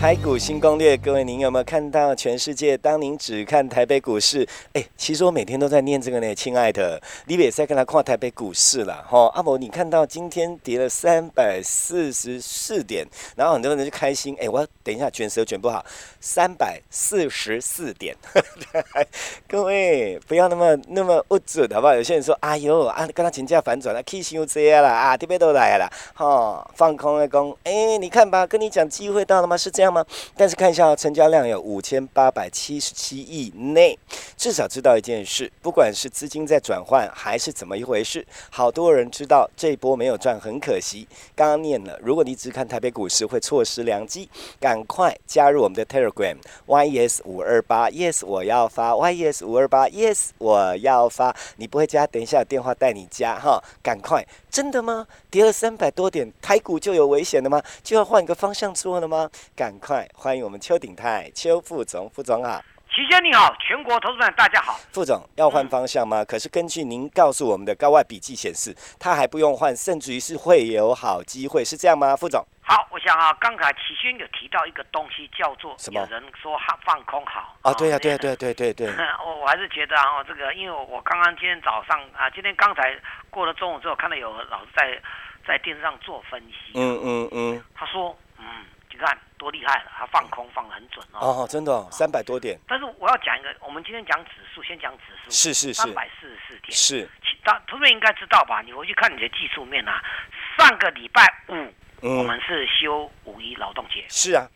台股新攻略，各位您有没有看到全世界？当您只看台北股市，哎，其实我每天都在念这个呢，亲爱的，你别再跟他看台北股市了，哈。阿伯，你看到今天跌了三百四十四点，然后很多人就开心，哎，我等一下卷舌卷不好，三百四十四点，各位不要那么那么不准，好不好？有些人说，哎呦，啊，跟他请假反转了，K 型又这样了啊，这边都来了，哈，放空的工，哎，你看吧，跟你讲机会到了吗？是这样。吗？但是看一下成交量有五千八百七十七亿内，至少知道一件事，不管是资金在转换还是怎么一回事，好多人知道这一波没有赚很可惜。刚刚念了，如果你只看台北股市会错失良机，赶快加入我们的 Telegram YES 五二八 Yes 我要发 YES 五二八 Yes 我要发，你不会加，等一下有电话带你加哈，赶快。真的吗？跌了三百多点，台股就有危险了吗？就要换个方向做了吗？赶快欢迎我们邱鼎泰邱副总，副总好。齐先你好，全国投资者大家好。副总要换方向吗？可是根据您告诉我们的高外笔记显示，他还不用换，甚至于是会有好机会，是这样吗？副总。好，我想啊，刚才齐轩有提到一个东西，叫做什么？有人说放放空好啊？对呀，对呀，对对对对。我 我还是觉得啊，这个，因为我刚刚今天早上啊，今天刚才过了中午之后，看到有老师在在电视上做分析。嗯嗯嗯。他说，嗯，你看多厉害了，它放空放的很准哦。哦，真的，三百多点。但是我要讲一个，我们今天讲指数，先讲指数。是是是。三百四十四点。是。当同学应该知道吧？你回去看你的技术面啊，上个礼拜五。我们是休五一劳动节。是啊，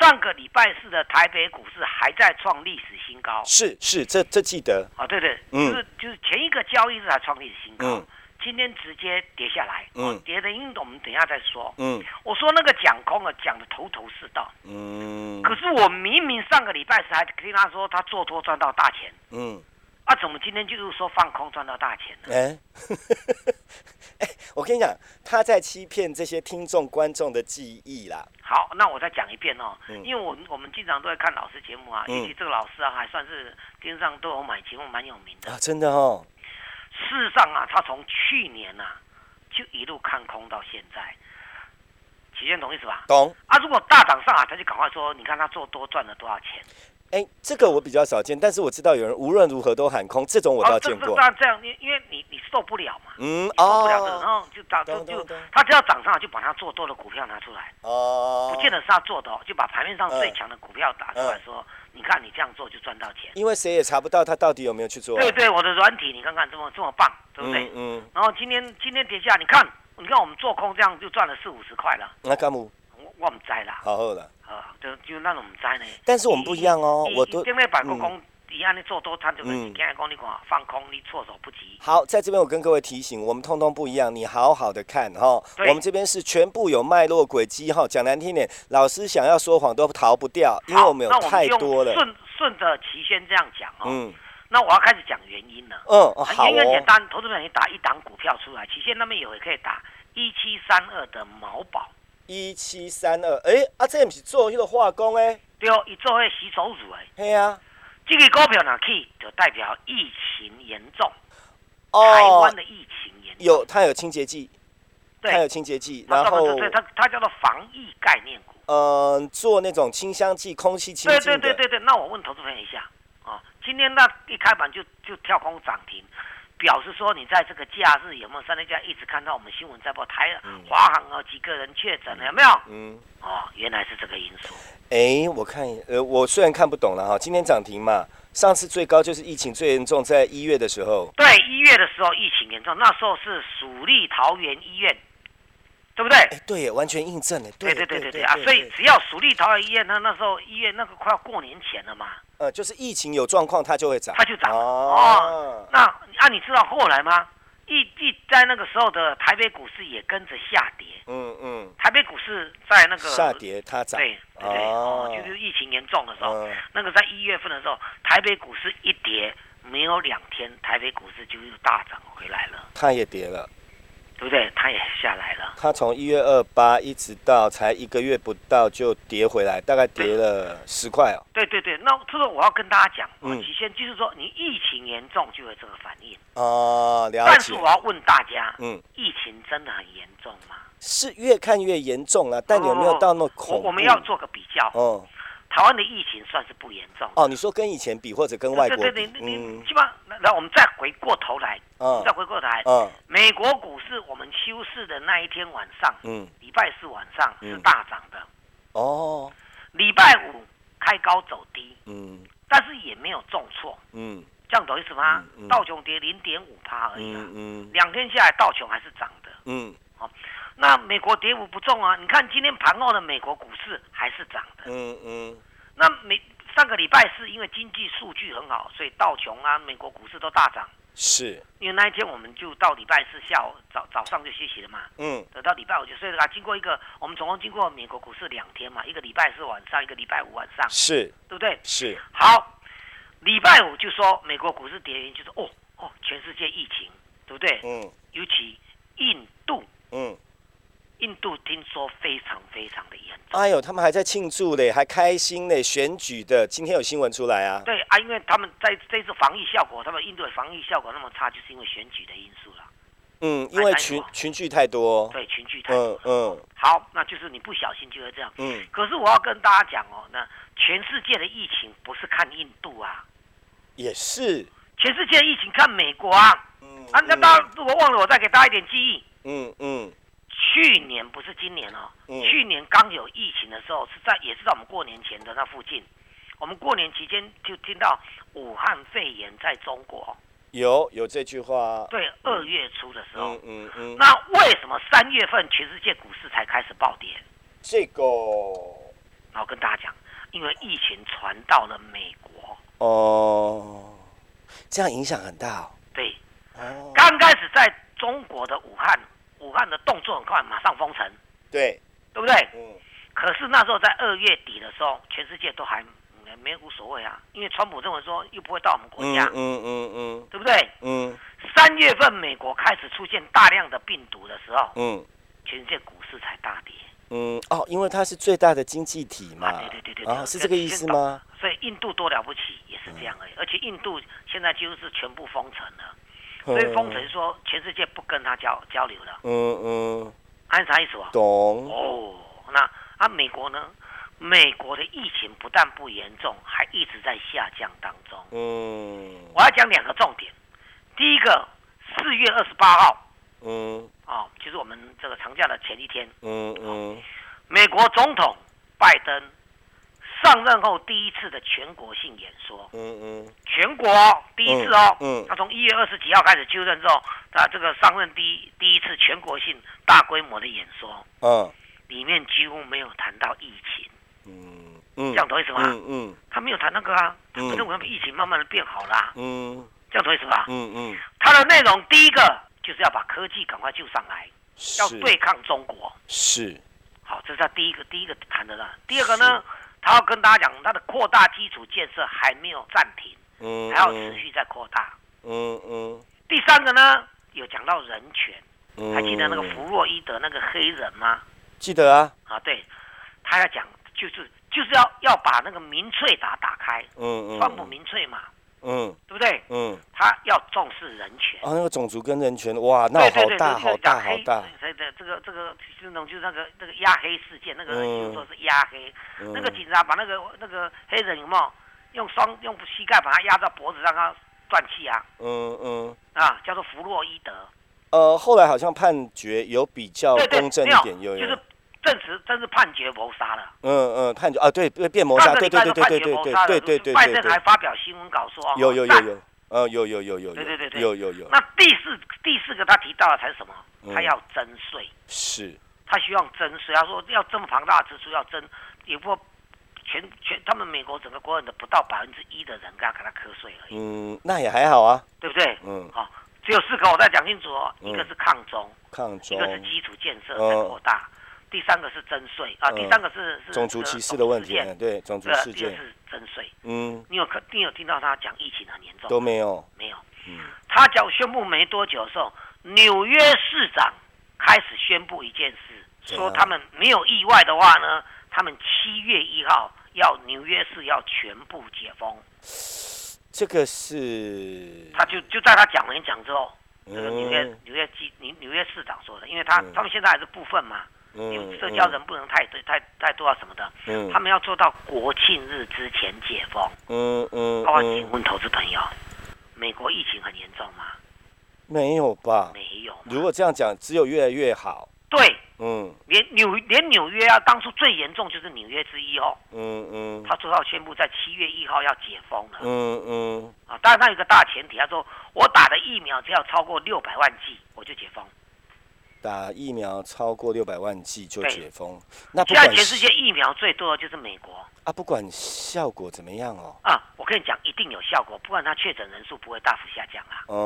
上个礼拜四的台北股市还在创历史新高。是是，这这记得啊，对对，就是就是前一个交易日还创历史新高，今天直接跌下来。嗯，跌的因我们等一下再说。嗯，我说那个讲空了，讲的头头是道。嗯，可是我明明上个礼拜四还听他说他做多赚到大钱。嗯，啊，怎么今天就是说放空赚到大钱呢？我跟你讲，他在欺骗这些听众观众的记忆啦。好，那我再讲一遍哦，因为我我们经常都在看老师节目啊，尤其这个老师啊，还算是电视上都有买节目，蛮有名的啊，真的哦。事实上啊，他从去年呐就一路看空到现在，齐先懂意思吧？懂。啊，如果大涨上来，他就赶快说，你看他做多赚了多少钱。哎，这个我比较少见，但是我知道有人无论如何都喊空，这种我倒见过。那这样，因因为你你受不了嘛，嗯，受不了的，然后就涨就就他只要涨上，就把他做多的股票拿出来，哦，不见得是他做的，就把盘面上最强的股票打出来说，你看你这样做就赚到钱。因为谁也查不到他到底有没有去做。对对，我的软体你看看这么这么棒，对不对？嗯。然后今天今天跌下，你看你看我们做空这样就赚了四五十块了。那干嘛。我唔知啦，好好的，啊，就就那种唔知呢。但是我们不一样哦，我都因为百国公一样你做多，他就跟你刚才讲你讲放空，你措手不及。好，在这边我跟各位提醒，我们通通不一样，你好好的看哈。我们这边是全部有脉络轨迹哈，讲难听点，老师想要说谎都逃不掉，因为我们有太多了。顺顺着齐先这样讲哦。嗯。那我要开始讲原因了。嗯，好。原因很简单，投资者你打一档股票出来，齐先那边有也可以打一七三二的毛宝。一七三二，哎，啊，这不是做迄个化工诶？对哦，伊做迄洗手乳诶。系啊，这个股票呢，去就代表疫情严重。哦。台湾的疫情严重。有，它有清洁剂。它有清洁剂，然后。对它它叫做防疫概念股。嗯，做那种清香剂、空气清净对对对对对，那我问投资朋友一下啊，今天那一开盘就就跳空涨停。表示说，你在这个假日有没有三天假一直看到我们新闻在报台华航啊几个人确诊了有没有？嗯，哦，原来是这个因素。哎，我看，呃，我虽然看不懂了哈，今天涨停嘛，上次最高就是疫情最严重，在一月的时候。对，一月的时候疫情严重，那时候是蜀立桃园医院对不对？哎，对，完全印证了。对对对对对啊！所以只要蜀立桃园医院，那那时候医院那个快要过年前了嘛。呃，就是疫情有状况，它就会涨，它就涨哦。那啊，你知道后来吗？疫疫在那个时候的台北股市也跟着下跌。嗯嗯。台北股市在那个下跌，它涨。对对对哦，就是疫情严重的时候，那个在一月份的时候，台北股市一跌，没有两天，台北股市就又大涨回来了。它也跌了。对不对？它也下来了。它从一月二八一直到才一个月不到就跌回来，大概跌了十块哦。对对对，那这个我要跟大家讲，嗯，起先就是说，你疫情严重就有这个反应哦。了解。但是我要问大家，嗯，疫情真的很严重吗？是越看越严重了，但有没有到那么恐怖？我们要做个比较。哦。台湾的疫情算是不严重哦。你说跟以前比，或者跟外国？对对对，你基本上，那我们再回过头来，嗯，再回过头来，嗯，美国股市我们休市的那一天晚上，嗯，礼拜四晚上是大涨的，哦，礼拜五开高走低，嗯，但是也没有重挫，嗯，这样懂意思吗？道琼跌零点五趴而已，嗯嗯，两天下来道琼还是涨的，嗯，好。那美国跌幅不重啊，你看今天盘后的美国股市还是涨的。嗯嗯。那美上个礼拜是因为经济数据很好，所以道琼啊，美国股市都大涨。是。因为那一天我们就到礼拜四下午早早上就休息了嘛。嗯。等到礼拜五就睡了啊。经过一个，我们总共经过美国股市两天嘛，一个礼拜四晚上，一个礼拜五晚上。是。对不对？是。好，礼拜五就说美国股市跌，原因就是哦哦，全世界疫情，对不对？嗯。尤其印度。嗯。印度听说非常非常的严重。哎呦，他们还在庆祝嘞，还开心嘞，选举的。今天有新闻出来啊。对啊，因为他们在这次防疫效果，他们印度的防疫效果那么差，就是因为选举的因素了。嗯，因为群群聚太多。对，群聚太多。嗯嗯。好，那就是你不小心就会这样。嗯。可是我要跟大家讲哦，那全世界的疫情不是看印度啊。也是。全世界疫情看美国啊。嗯。啊，那大家如果忘了，我再给大家一点记忆。嗯嗯。去年不是今年哦，去年刚有疫情的时候，是在也是在我们过年前的那附近。我们过年期间就听到武汉肺炎在中国，有有这句话。对，二月初的时候，嗯嗯嗯。那为什么三月份全世界股市才开始暴跌？这个，然后跟大家讲，因为疫情传到了美国。哦，这样影响很大。对，哦，刚开始在中国的武汉。武汉的动作很快，马上封城，对，对不对？嗯。可是那时候在二月底的时候，全世界都还没无所谓啊，因为川普认为说又不会到我们国家，嗯嗯嗯，对不对？嗯。三月份美国开始出现大量的病毒的时候，嗯，全世界股市才大跌。嗯哦，因为它是最大的经济体嘛，对对对对，啊，是这个意思吗？所以印度多了不起，也是这样而已。而且印度现在几乎是全部封城了。所以封城说全世界不跟他交交流了。嗯嗯，按啥意思啊？懂。哦，那啊美国呢？美国的疫情不但不严重，还一直在下降当中。嗯。我要讲两个重点。第一个，四月二十八号。嗯。哦，就是我们这个长假的前一天。嗯嗯。美国总统拜登。上任后第一次的全国性演说，嗯嗯，全国第一次哦，嗯，他从一月二十几号开始就任之后，他这个上任第一第一次全国性大规模的演说，嗯，里面几乎没有谈到疫情，嗯嗯，这样懂意思吗？嗯嗯，他没有谈那个啊，他认为疫情慢慢的变好啦，嗯，这样懂意思吧？嗯嗯，他的内容第一个就是要把科技赶快救上来，要对抗中国，是，好，这是他第一个第一个谈的啦。第二个呢？他要跟大家讲，他的扩大基础建设还没有暂停，嗯，还要持续在扩大，嗯嗯。第三个呢，有讲到人权，还记得那个弗洛伊德那个黑人吗？记得啊。啊，对，他要讲就是就是要要把那个民粹打打开，嗯嗯，川普民粹嘛。嗯，对不对？嗯，他要重视人权。啊，那个种族跟人权，哇，那好大，好大，好大。对对，这个这个就是那个那个压黑事件，那个就说是压黑。那个警察把那个那个黑人有没有用双用膝盖把他压到脖子，让他断气啊？嗯嗯。啊，叫做弗洛伊德。呃，后来好像判决有比较公正一点，有有。证实真是判决谋杀了。嗯嗯，判决啊，对，变谋杀，对对对对对对对对对。拜登还发表新闻稿说，有有有有，呃，有有有有有，对对对有有有。那第四第四个他提到的才是什么？他要征税。是。他希望征税，他说要这么庞大的支出要征，也不全全他们美国整个国人的不到百分之一的人给他给他瞌睡而已。嗯，那也还好啊，对不对？嗯，好，只有四个，我再讲清楚哦，一个是抗中，抗中，一个是基础建设在扩大，第三个是征税啊，第三个是是种族歧视的问题，对，种族事件是征税。嗯，你有可你有听到他讲疫情很严重？都没有，没有。嗯，他讲宣布没多久的时候，纽约市长开始宣布一件事，说他们没有意外的话呢，他们七月一号要纽约市要全部解封。这个是，他就就在他讲完讲之后，这个纽约纽约基纽纽约市长说的，因为他他们现在还是部分嘛，嗯，社交人不能太多太太多啊什么的，嗯，他们要做到国庆日之前解封，嗯嗯，包括请问投资朋友。美国疫情很严重吗？没有吧。没有。如果这样讲，只有越来越好。对。嗯。连纽连纽约啊，当初最严重就是纽约之一哦。嗯嗯。他做到宣布在七月一号要解封了。嗯嗯。啊，当然他有个大前提，他说我打的疫苗只要超过六百万剂，我就解封。打疫苗超过六百万剂就解封。那现在全世界疫苗最多的就是美国。啊，不管效果怎么样哦。啊，我跟你讲，一定有效果，不然它确诊人数不会大幅下降啊。哦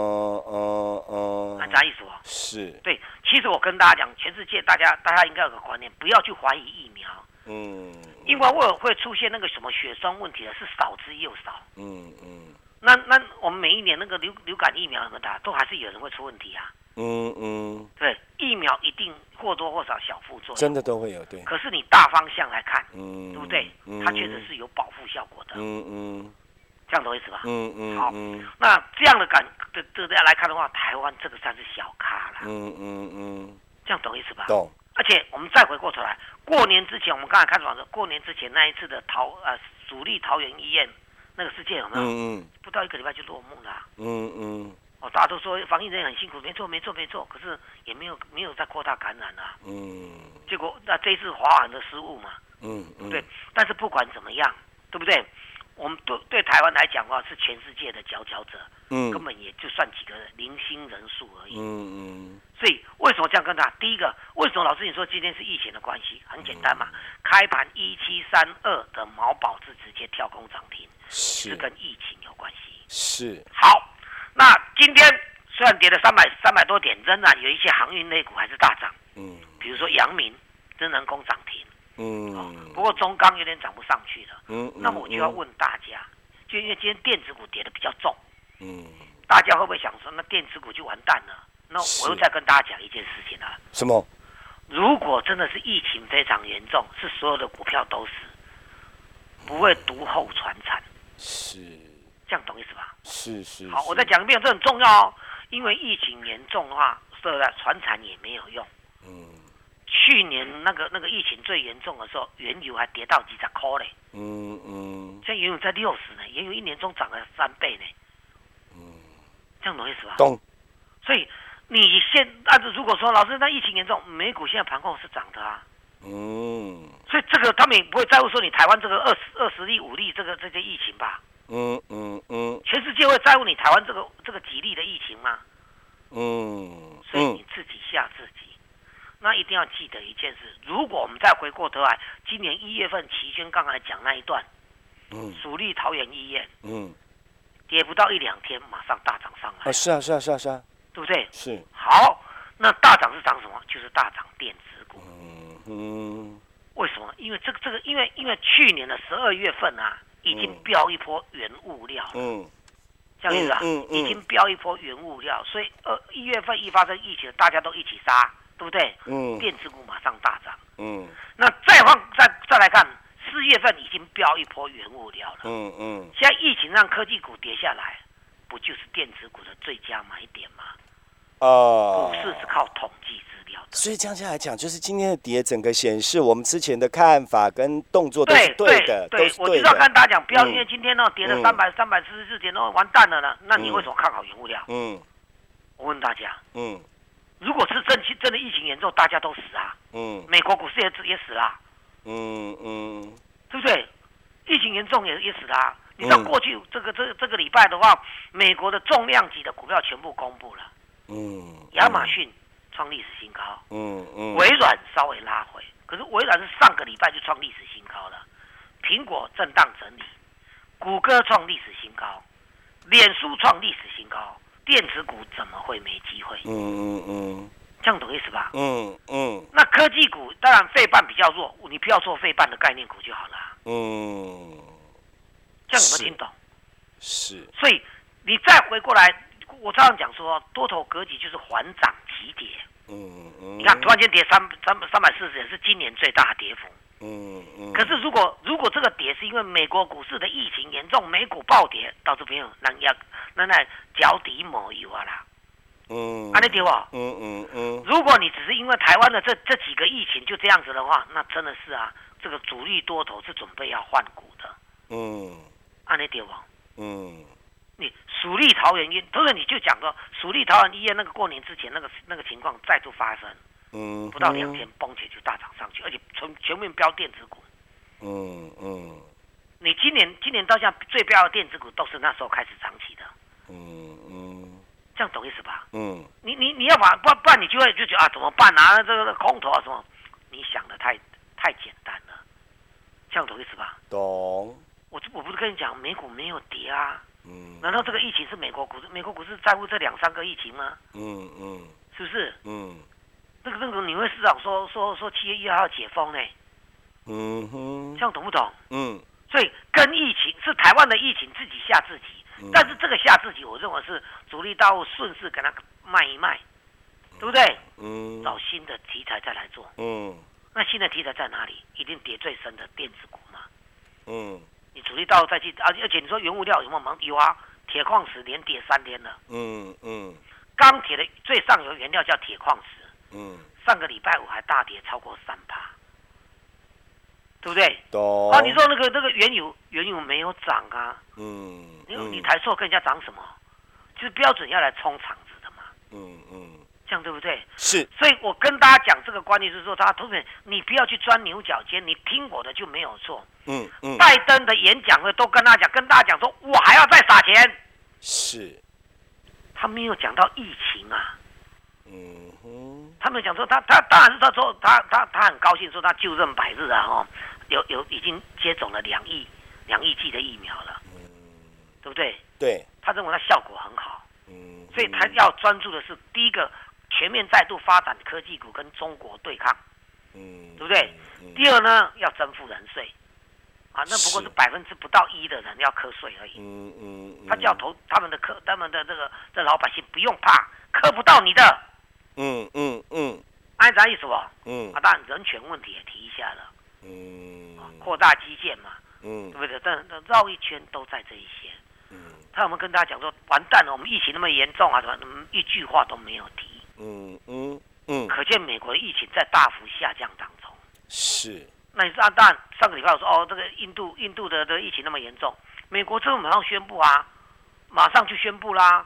哦哦。那啥意思哦？是。对，其实我跟大家讲，全世界大家大家应该有个观念，不要去怀疑疫苗。嗯。因为会会出现那个什么血栓问题的，是少之又少。嗯嗯。那那我们每一年那个流流感疫苗怎么打，都还是有人会出问题啊。嗯嗯，对，疫苗一定或多或少小副作用，真的都会有对。可是你大方向来看，嗯，对不对？它确实是有保护效果的。嗯嗯，这样懂意思吧？嗯嗯，好。那这样的感，这这样来看的话，台湾这个算是小咖了。嗯嗯嗯，这样懂意思吧？懂。而且我们再回过头来，过年之前，我们刚才开始说，过年之前那一次的桃呃主力桃园医院那个事件有没有？嗯嗯，不到一个礼拜就落幕了。嗯嗯。哦，大家都说防疫人员很辛苦，没错，没错，没错。可是也没有没有再扩大感染啊。嗯。结果那这次华航的失误嘛。嗯嗯。对，但是不管怎么样，对不对？我们对对台湾来讲的话，是全世界的佼佼者。嗯。根本也就算几个零星人数而已。嗯嗯。所以为什么这样跟他？第一个，为什么老师你说今天是疫情的关系？很简单嘛，开盘一七三二的毛宝是直接跳空涨停，是跟疫情有关系。是。好。那今天虽然跌了三百三百多点，仍然有一些航运类股还是大涨。嗯，比如说阳明、真人工涨停。嗯，不过中钢有点涨不上去了。嗯，那么我就要问大家，就因为今天电子股跌的比较重。嗯，大家会不会想说，那电子股就完蛋了？那我又再跟大家讲一件事情啊。什么？如果真的是疫情非常严重，是所有的股票都死，不会独后传产。是。这样懂意思吧？是是。好，我再讲一遍，这很重要哦。因为疫情严重的话，设在船产也没有用。嗯。去年那个那个疫情最严重的时候，原油还跌到几十块嘞。嗯嗯。现在原油在六十呢，原油一年中涨了三倍呢。嗯。这样懂意思吧？懂。所以你现按照如果说老师那疫情严重，美股现在盘控是涨的啊。嗯。所以这个他们也不会在乎说你台湾这个二十二十例五例这个这些疫情吧？嗯嗯嗯，全世界会在乎你台湾这个这个几例的疫情吗？嗯，所以你自己吓自己。那一定要记得一件事：如果我们再回过头来，今年一月份齐宣刚才讲那一段，嗯，主力桃园医院，嗯，跌不到一两天，马上大涨上来。啊，是啊，是啊，是啊，是啊，对不对？是。好，那大涨是涨什么？就是大涨电子股。嗯嗯。为什么？因为这个这个，因为因为去年的十二月份啊。已经飙一波原物料，嗯，这样子啊，嗯嗯，已经飙一波原物料，所以呃一月份一发生疫情，大家都一起杀，对不对？嗯，电子股马上大涨，嗯，那再放再再来看，四月份已经飙一波原物料了，嗯嗯，现在疫情让科技股跌下来，不就是电子股的最佳买点吗？哦，股市是靠统计。所以这样下来讲，就是今天的跌，整个显示我们之前的看法跟动作都是对的，都是对的。我知道跟大家讲，不要因为今天呢跌了三百三百四十四点，哦完蛋了呢。那你为什么看好原物料？嗯，我问大家，嗯，如果是真真的疫情严重，大家都死啊，嗯，美国股市也也死啦，嗯嗯，对不对？疫情严重也也死啦。你知道过去这个这这个礼拜的话，美国的重量级的股票全部公布了，嗯，亚马逊。创历史新高。嗯嗯。微软稍微拉回，可是微软是上个礼拜就创历史新高了。苹果震荡整理，谷歌创历史新高，脸书创历史新高，电子股怎么会没机会？嗯嗯嗯。这样懂意思吧？嗯嗯。那科技股当然费半比较弱，你不要做费半的概念股就好了。嗯。这样有没有听懂？是。所以你再回过来，我常常讲说，多头格局就是缓涨急跌。嗯嗯。你看，突然间跌三三三百四十点，是今年最大的跌幅。嗯嗯。可是如果如果这个跌是因为美国股市的疫情严重，美股暴跌，到这边那要那那脚底抹油啊啦。嗯，安利丢啊，嗯嗯嗯。如果你只是因为台湾的这这几个疫情就这样子的话，那真的是啊，这个主力多头是准备要换股的。嗯，安利丢啊，嗯。你蜀立桃园医，不是你就讲说蜀立桃园医院那个过年之前那个那个情况再度发生，嗯，不到两天崩起就大涨上去，而且全全面标电子股。嗯嗯。你今年今年到现在最标的电子股都是那时候开始涨起的。嗯嗯。这样懂意思吧？嗯，你你你要把不不然你就会就觉得啊怎么办啊这个空头啊什么？你想的太太简单了，这样懂意思吧？懂。我我不是跟你讲美股没有跌啊？嗯。难道这个疫情是美国股市？美国股市在乎这两三个疫情吗？嗯嗯。是不是？嗯。那个那个你会市长说说说七月一号解封呢？嗯哼。这样懂不懂？嗯。所以跟疫情是台湾的疫情自己吓自己。但是这个吓自己，我认为是主力大户顺势给他卖一卖，对不对？嗯。找新的题材再来做。嗯。那新的题材在哪里？一定跌最深的电子股嘛。嗯。你主力大户再去，而而且你说原物料有没有忙？有啊，铁矿石连跌三天了。嗯嗯。钢铁的最上游原料叫铁矿石。嗯。上个礼拜五还大跌超过三趴，对不对？懂。啊，你说那个那个原油，原油没有涨啊。嗯。你台错跟人家涨什么？就是标准要来冲场子的嘛。嗯嗯，这样对不对？是。所以我跟大家讲这个观念是说，他同学，你不要去钻牛角尖，你听我的就没有错。嗯嗯。拜登的演讲会都跟他讲，跟大家讲说，我还要再撒钱。是。他没有讲到疫情啊。嗯哼。他没有讲说他他当然是他说他他他很高兴说他就任百日啊哦，有有已经接种了两亿两亿剂的疫苗了。嗯对不对？对，他认为它效果很好，嗯，所以他要专注的是第一个，全面再度发展科技股跟中国对抗，嗯，对不对？第二呢，要征付人税，啊，那不过是百分之不到一的人要课税而已，嗯嗯，他叫投他们的课，他们的这个这老百姓不用怕，课不到你的，嗯嗯嗯，按啥意思不？嗯，啊，当然人权问题也提一下了，嗯，扩大基建嘛，嗯，对不对？但绕一圈都在这一些。他有没有跟大家讲说，完蛋了，我们疫情那么严重啊，什么一句话都没有提。嗯嗯嗯，可见美国的疫情在大幅下降当中。是。那你说，当然上个礼拜我说，哦，这个印度印度的的疫情那么严重，美国政府马上宣布啊，马上就宣布啦，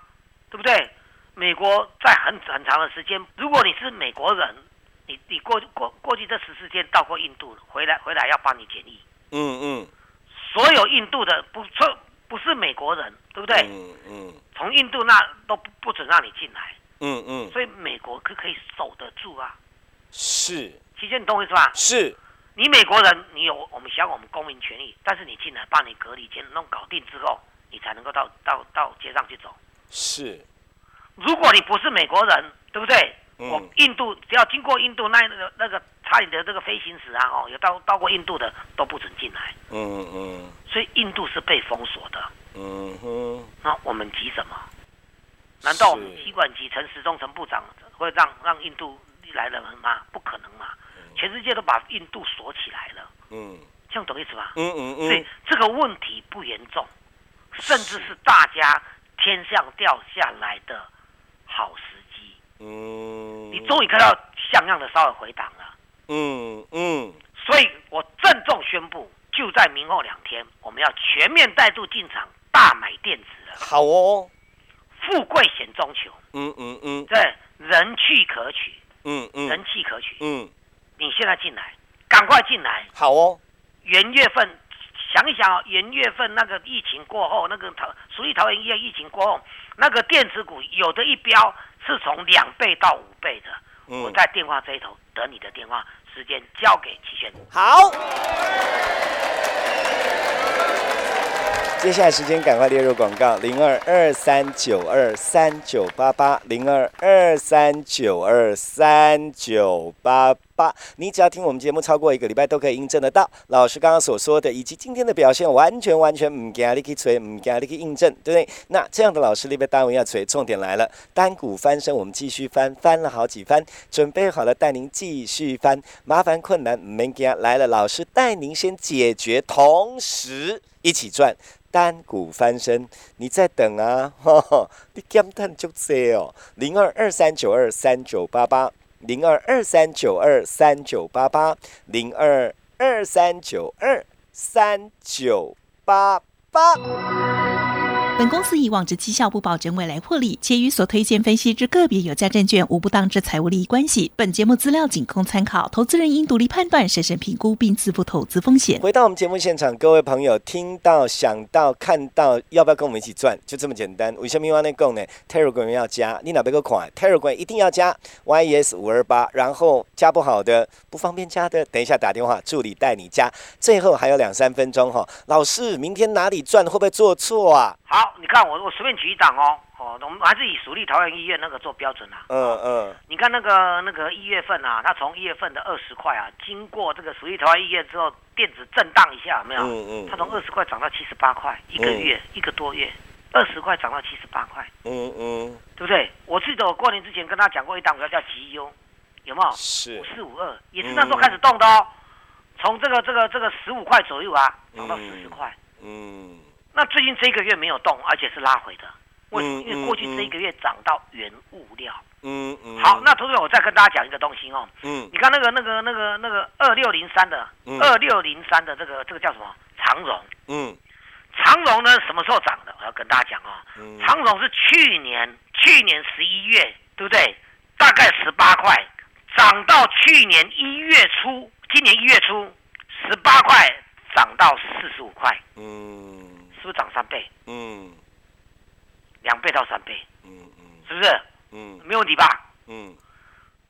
对不对？美国在很很长的时间，如果你是美国人，你你过过过去这十四天到过印度，回来回来要帮你检疫。嗯嗯。所有印度的不错。不是美国人，对不对？嗯嗯。从印度那都不不准让你进来。嗯嗯。所以美国可可以守得住啊。是。其实你懂我意思吧？是。你美国人，你有我们享我们公民权益，但是你进来把你隔离间弄搞定之后，你才能够到到到街上去走。是。如果你不是美国人，对不对？我印度只要经过印度那那个那个差点的这个飞行史啊，哦，有到到过印度的都不准进来。嗯嗯。所以印度是被封锁的。嗯哼。那我们急什么？难道我们机管局陈时中陈部长会让让印度来了人吗？不可能嘛！全世界都把印度锁起来了。嗯。这样懂意思吧？嗯嗯嗯。所以这个问题不严重，甚至是大家天上掉下来的好时机。嗯，你终于看到像样的稍微回档了。嗯嗯，所以我郑重宣布，就在明后两天，我们要全面带度进场大买电子了。好哦，富贵险中求。嗯嗯嗯，对，人气可取。嗯嗯，人气可取。嗯，你现在进来，赶快进来。好哦，元月份想一想，元月份那个疫情过后，那个桃属于桃园医院疫情过后，那个电子股有的一标。是从两倍到五倍的，我在电话这一头等你的电话，时间交给齐轩。好。接下来时间赶快列入广告：零二二三九二三九八八，零二二三九二三九八八。你只要听我们节目超过一个礼拜，都可以印证得到老师刚刚所说的，以及今天的表现，完全完全唔惊你去锤，唔惊你去印证，对不对？那这样的老师，你边单位要锤，重点来了，单股翻身，我们继续翻，翻了好几番，准备好了带您继续翻，麻烦困难唔惊来了，老师带您先解决，同时一起赚。单股翻身，你在等啊？你减碳就这哦，零二二三九二三九八八，零二二三九二三九八八，零二二三九二三九八八。本公司以往之绩效不保证未来获利，且与所推荐分析之个别有价证券无不当之财务利益关系。本节目资料仅供参考，投资人应独立判断、审慎评估并自负投资风险。回到我们节目现场，各位朋友听到、想到、看到，要不要跟我们一起赚？就这么简单。为什么要那讲呢？Telegram 要加，你哪边个款？Telegram 一定要加 YES 五二八，然后加不好的、不方便加的，等一下打电话，助理带你加。最后还有两三分钟哈，老师，明天哪里赚？会不会做错啊？好，你看我我随便举一档哦，哦，我们还是以蜀立桃园医院那个做标准啊。嗯嗯。你看那个那个一月份啊，它从一月份的二十块啊，经过这个蜀立桃园医院之后，电子震荡一下，有没有？嗯嗯。它从二十块涨到七十八块，一个月一个多月，二十块涨到七十八块。嗯嗯。对不对？我记得我过年之前跟他讲过一档股票叫吉优，有没有？是。五四五二也是那时候开始动的哦，从这个这个这个十五块左右啊，涨到四十块。嗯。那最近这一个月没有动，而且是拉回的，为什么？因为过去这一个月涨到原物料。嗯嗯。好，那同学，我再跟大家讲一个东西哦。嗯。你看那个那个那个那个二六零三的，二六零三的这个这个叫什么？长荣。嗯。长荣呢什么时候涨的？我要跟大家讲哦。嗯。长荣是去年去年十一月，对不对？大概十八块，涨到去年一月初，今年一月初十八块涨到四十五块。嗯。是不是涨三倍？嗯，两倍到三倍。嗯嗯，是不是？嗯，没问题吧？嗯，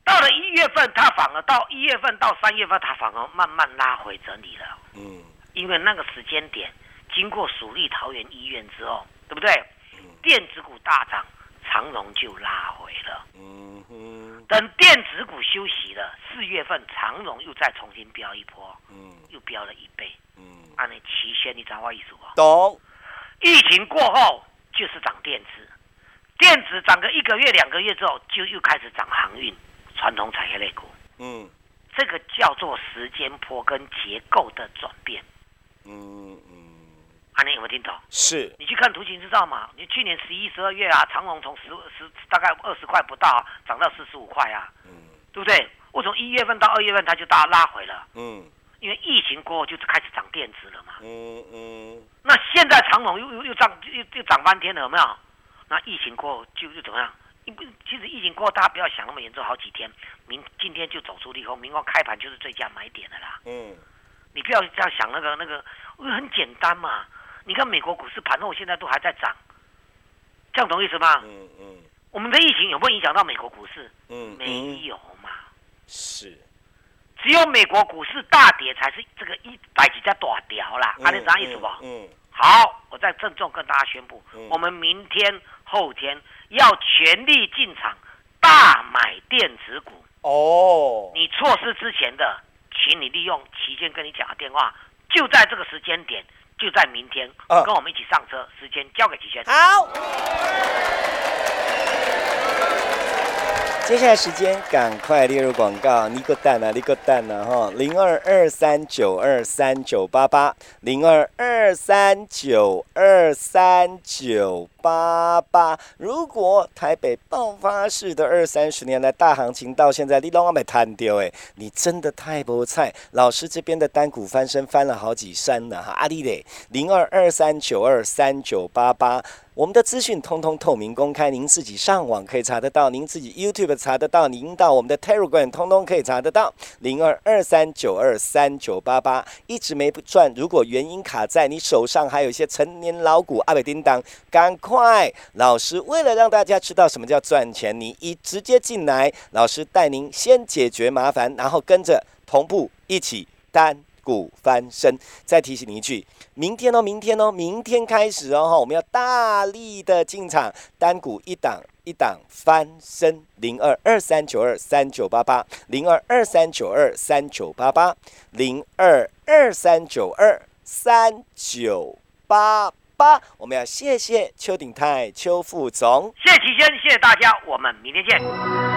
到了一月份，它反而到一月份到三月份，它反而慢慢拉回整理了。嗯，因为那个时间点，经过蜀立桃园医院之后，对不对？嗯，电子股大涨，长荣就拉回了。嗯哼，等电子股休息了，四月份长荣又再重新飙一波。嗯，又飙了一倍。嗯，按你期限，你掌握意思不？懂。疫情过后就是涨电子，电子涨个一个月两个月之后，就又开始涨航运、传统产业类股。嗯，这个叫做时间波跟结构的转变。嗯嗯，阿宁有没有听懂？是。你去看图形知道吗？你去年十一、十二月啊，长隆从十十大概二十块不到，涨到四十五块啊。嗯，对不对？我从一月份到二月份，它就大拉回了。嗯。因为疫情过后就开始涨电子了嘛，嗯嗯，那现在长隆又又又涨又又涨翻天了，有没有？那疫情过后就又怎么样？因为其实疫情过后大家不要想那么严重，好几天，明今天就走出利空，明后开盘就是最佳买点的啦。嗯，你不要这样想那个那个，很简单嘛。你看美国股市盘后现在都还在涨，这样懂意思吗？嗯嗯，我们的疫情有没有影响到美国股市？嗯，没有嘛。是。只有美国股市大跌才是这个一百几家大掉啦，阿你啥意思不？嗯，好，我再郑重跟大家宣布，我们明天后天要全力进场大买电子股哦。你错失之前的，请你利用期间跟你讲的电话，就在这个时间点，就在明天，跟我们一起上车，时间交给齐轩。好。接下来时间，赶快列入广告。你个蛋啊，你个蛋啊，哈！零二二三九二三九八八，零二二三九二三九八八。如果台北爆发式的二三十年来大行情到现在，你拢还没摊掉哎，你真的太不菜。老师这边的单股翻身翻了好几山呢哈，阿弟嘞，零二二三九二三九八八。我们的资讯通通透明公开，您自己上网可以查得到，您自己 YouTube 查得到，您到我们的 Telegram 通通可以查得到。零二二三九二三九八八一直没不赚，如果原因卡在你手上，还有一些成年老股阿北叮当，赶快！老师为了让大家知道什么叫赚钱，你一直接进来，老师带您先解决麻烦，然后跟着同步一起单。股翻身，再提醒你一句，明天哦，明天哦，明天开始哦，哈，我们要大力的进场，单股一档一档翻身，零二二三九二三九八八，零二二三九二三九八八，零二二三九二三九八八，我们要谢谢邱鼎泰邱副总，谢谢齐先，谢谢大家，我们明天见。